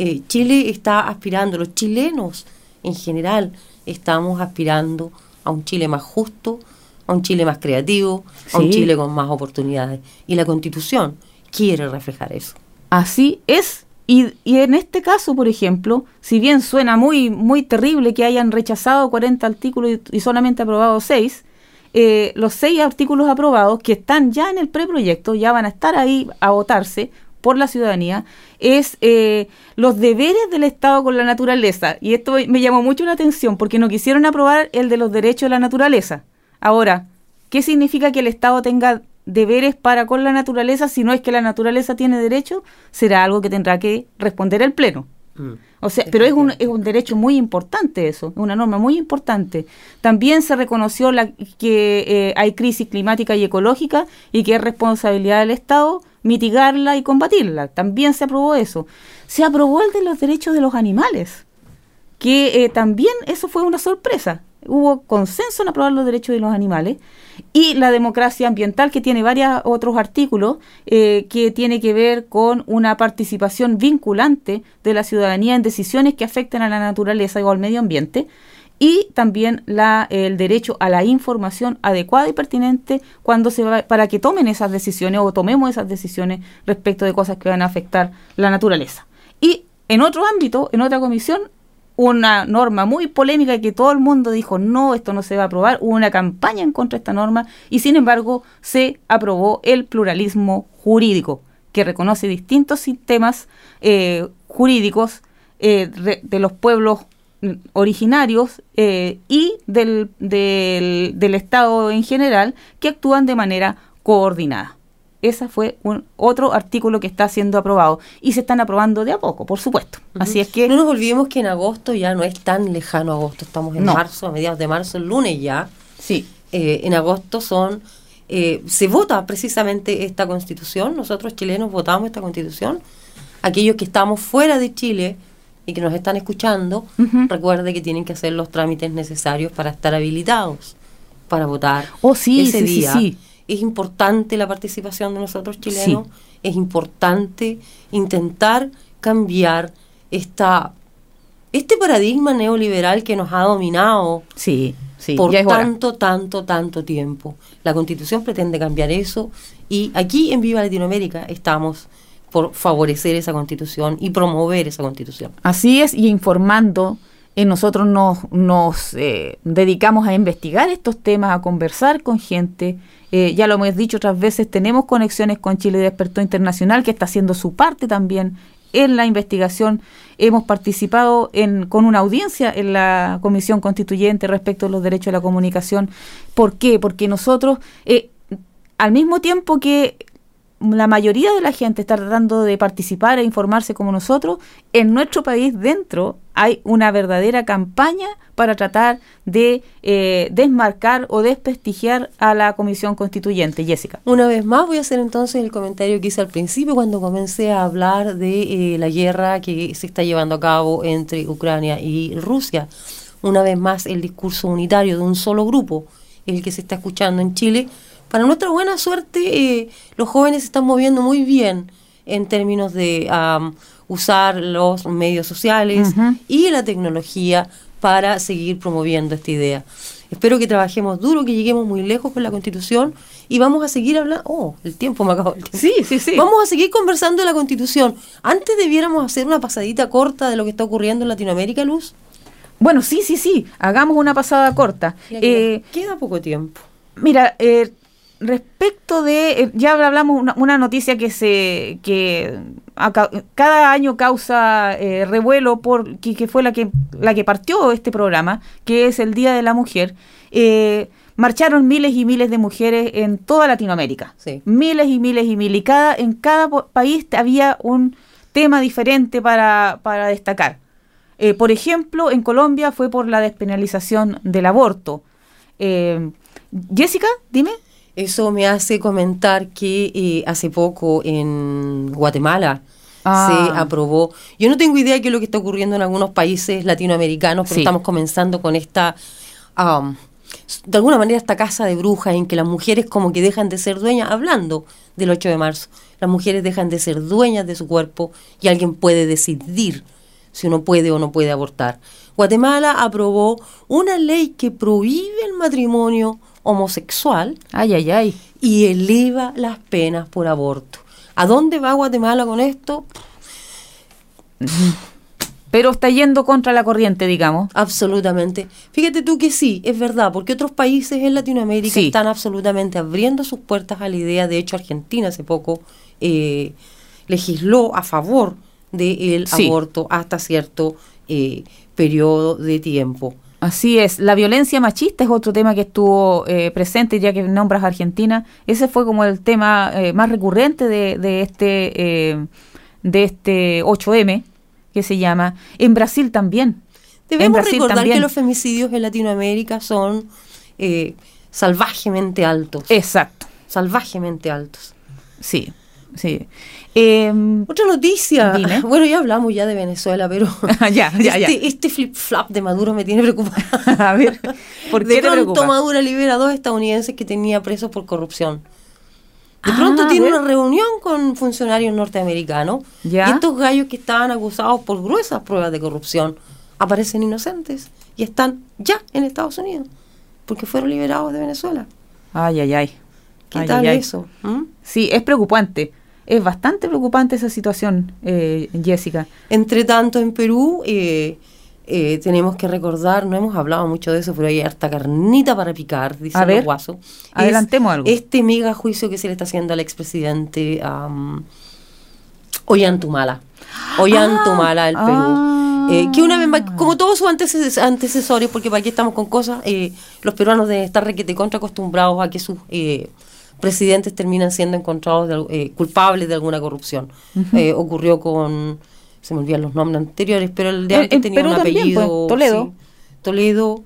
Eh, Chile está aspirando, los chilenos en general estamos aspirando a un Chile más justo, a un Chile más creativo, a un. Chile con más oportunidades. Y la Constitución quiere reflejar eso. Así es. Y, y en este caso, por ejemplo, si bien suena muy, muy terrible que hayan rechazado 40 artículos y, y solamente aprobado 6, eh, los 6 artículos aprobados que están ya en el preproyecto, ya van a estar ahí a votarse por la ciudadanía, es eh, los deberes del Estado con la naturaleza. Y esto me llamó mucho la atención porque no quisieron aprobar el de los derechos de la naturaleza. Ahora, ¿qué significa que el Estado tenga deberes para con la naturaleza si no es que la naturaleza tiene derecho? Será algo que tendrá que responder el Pleno. O sea, pero es un, es un derecho muy importante eso, es una norma muy importante. También se reconoció la, que eh, hay crisis climática y ecológica y que es responsabilidad del Estado mitigarla y combatirla. También se aprobó eso. Se aprobó el de los derechos de los animales, que eh, también eso fue una sorpresa. Hubo consenso en aprobar los derechos de los animales y la democracia ambiental que tiene varios otros artículos eh, que tiene que ver con una participación vinculante de la ciudadanía en decisiones que afecten a la naturaleza o al medio ambiente y también la, el derecho a la información adecuada y pertinente cuando se va, para que tomen esas decisiones o tomemos esas decisiones respecto de cosas que van a afectar la naturaleza. Y en otro ámbito, en otra comisión, una norma muy polémica que todo el mundo dijo, no, esto no se va a aprobar, hubo una campaña en contra de esta norma y sin embargo se aprobó el pluralismo jurídico, que reconoce distintos sistemas eh, jurídicos eh, de los pueblos mm, originarios eh, y del, del, del Estado en general que actúan de manera coordinada. Ese fue un, otro artículo que está siendo aprobado y se están aprobando de a poco, por supuesto. Así es que No nos olvidemos que en agosto ya no es tan lejano agosto, estamos en No. marzo, a mediados de marzo, el lunes ya. sí, Eh, en agosto son eh, se vota precisamente esta constitución, nosotros chilenos votamos esta constitución, aquellos que estamos fuera de Chile y que nos están escuchando, Ujú. recuerde que tienen que hacer los trámites necesarios para estar habilitados para votar Oh, sí, ese sí, día. sí. Es importante la participación de nosotros chilenos, es importante intentar cambiar esta este paradigma neoliberal que nos ha dominado sí, sí, por tanto, tanto, tanto tiempo. La constitución pretende cambiar eso y aquí en Viva Latinoamérica estamos por favorecer esa constitución y promover esa constitución. Así es, y informando, eh, nosotros nos, nos eh, dedicamos a investigar estos temas, a conversar con gente. Eh, ya lo hemos dicho otras veces, tenemos conexiones con Chile de Experto Internacional, que está haciendo su parte también en la investigación. Hemos participado en, con una audiencia en la Comisión Constituyente respecto a los derechos de la comunicación. ¿Por qué? Porque nosotros, al mismo tiempo que la mayoría de la gente está tratando de participar e informarse como nosotros, en nuestro país dentro hay una verdadera campaña para tratar de eh, desmarcar o desprestigiar a la Comisión Constituyente. Jessica. Una vez más voy a hacer entonces el comentario que hice al principio cuando comencé a hablar de eh, la guerra que se está llevando a cabo entre Ucrania y Rusia. Una vez más el discurso unitario de un solo grupo, el que se está escuchando en Chile. Para nuestra buena suerte, eh, los jóvenes se están moviendo muy bien en términos de usar los medios sociales y la tecnología para seguir promoviendo esta idea. Espero que trabajemos duro, que lleguemos muy lejos con la Constitución y vamos a seguir hablando. Oh, el tiempo me acabó. El tiempo. Sí, sí, sí. Vamos a seguir conversando de la Constitución. Antes debiéramos hacer una pasadita corta de lo que está ocurriendo en Latinoamérica, Luz. Bueno, sí, sí, sí. Hagamos una pasada corta. Eh, queda poco tiempo. Mira, eh, respecto de, eh, ya hablamos una, una noticia que se que cada año causa eh, revuelo por que, que fue la que la que partió este programa, que es el Día de la Mujer. eh, marcharon miles y miles de mujeres en toda Latinoamérica. Sí. Miles y miles y miles. Y cada, en cada país había un tema diferente para, para destacar. Eh, por ejemplo, en Colombia fue por la despenalización del aborto. Eh, Jessica, dime. Eso me hace comentar que eh, hace poco en Guatemala Ah. se aprobó. Yo no tengo idea de qué es lo que está ocurriendo en algunos países latinoamericanos, pero Sí. estamos comenzando con esta, am, de alguna manera, esta casa de brujas en que las mujeres como que dejan de ser dueñas, hablando del 8 de marzo, las mujeres dejan de ser dueñas de su cuerpo y alguien puede decidir si uno puede o no puede abortar. Guatemala aprobó una ley que prohíbe el matrimonio homosexual Ay, ay, ay. y eleva las penas por aborto. ¿A dónde va Guatemala con esto? [laughs] Pero está yendo contra la corriente, digamos. Absolutamente. Fíjate tú que sí, es verdad, porque otros países en Latinoamérica Sí. están absolutamente abriendo sus puertas a la idea. De hecho, Argentina hace poco eh, legisló a favor del Sí. aborto hasta cierto eh, periodo de tiempo. Así es. La violencia machista es otro tema que estuvo eh, presente, ya que nombras a Argentina. Ese fue como el tema eh, más recurrente de, de este eh, de este 8M, que se llama. En Brasil también. Debemos Brasil recordar también. que los femicidios en Latinoamérica son eh, salvajemente altos. Exacto. salvajemente altos. Sí, sí. Em, Otra noticia. Dime. [laughs] Bueno, ya hablamos ya de Venezuela, pero [laughs] ya, ya, ya. este, este flip-flap de Maduro me tiene preocupada. [laughs] A ver, ¿por de te pronto preocupa? Maduro libera a dos estadounidenses que tenía presos por corrupción. De Ah, pronto tiene una reunión con funcionarios norteamericanos Ya. y estos gallos que estaban acusados por gruesas pruebas de corrupción aparecen inocentes y están ya en Estados Unidos porque fueron liberados de Venezuela. Ay, ay, ay. ¿Qué Ay, tal ay, ay. eso? ¿Mm? Sí, es preocupante. Es bastante preocupante esa situación, eh, Jessica. Entre tanto, en Perú eh, eh, tenemos que recordar, no hemos hablado mucho de eso, pero hay harta carnita para picar, dice ver, Guaso. adelantemos Es algo. Este mega juicio que se le está haciendo al expresidente um, Ollantumala. Ollantumala del Perú. ah. Eh, que una vez más, como todos sus anteces- antecesores, porque para aquí estamos con cosas, eh, los peruanos deben estar requete contra acostumbrados a que sus eh, presidentes terminan siendo encontrados de eh, culpables de alguna corrupción. Eh, ocurrió con, se me olvidan los nombres anteriores, pero el de En- antes en tenía Perú un también, apellido. pues, Toledo. sí. Toledo,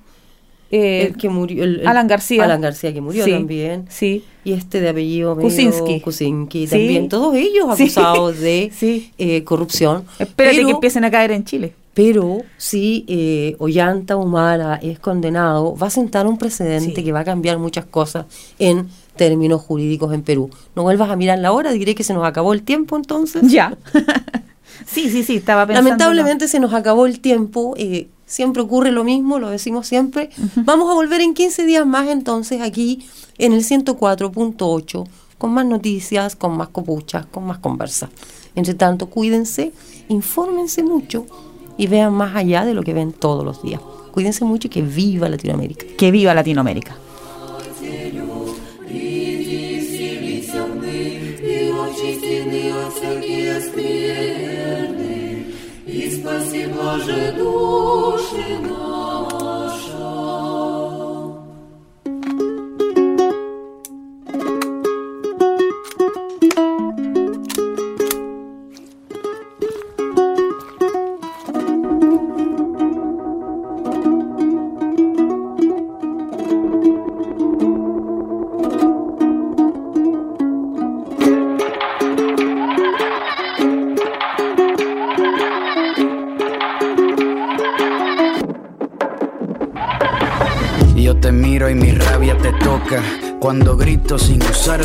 Eh, el que murió. el- el- Alan García. Alan García, que murió Sí, también. Sí. Y este de apellido Kuczynski. Kuczynski Sí. también. Todos ellos acusados de [laughs] eh, corrupción. Espérate Pero- que empiecen a caer en Chile. pero si eh, Ollanta Humala es condenado, va a sentar un precedente que va a cambiar muchas cosas en términos jurídicos en Perú. No vuelvas a mirar la hora, diré que se nos acabó el tiempo entonces. Ya. [laughs] sí, sí, sí, estaba pensando. Lamentablemente se nos acabó el tiempo. eh, siempre ocurre lo mismo, lo decimos siempre. Vamos a volver en 15 días más entonces aquí en el 104.8 con más noticias, con más copuchas, con más conversa. Entre tanto, cuídense, infórmense mucho y vean más allá de lo que ven todos los días. Cuídense mucho y que viva Latinoamérica. Que viva Latinoamérica. Сердце скверны, и спаси, Боже, души наши.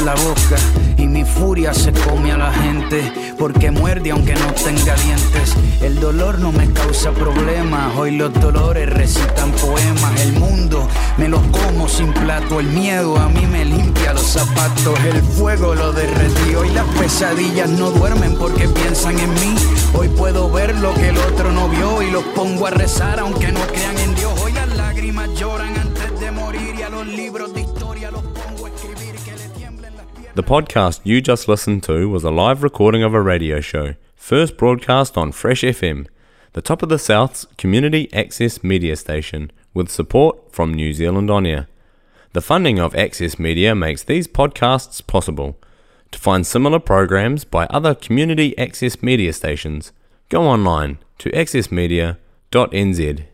La boca y mi furia se come a la gente porque muerde aunque no tenga dientes. El dolor no me causa problemas, hoy los dolores recitan poemas. El mundo me lo como sin plato, el miedo a mí me limpia los zapatos, el fuego lo derretió y las pesadillas no duermen porque piensan en mí. Hoy puedo ver lo que el otro no vio y los pongo a rezar aunque no crean en Dios. The podcast you just listened to was a live recording of a radio show, first broadcast on Fresh FM, the top of the South's community access media station, with support from New Zealand On Air. The funding of Access Media makes these podcasts possible. To find similar programs by other community access media stations, go online to accessmedia.nz.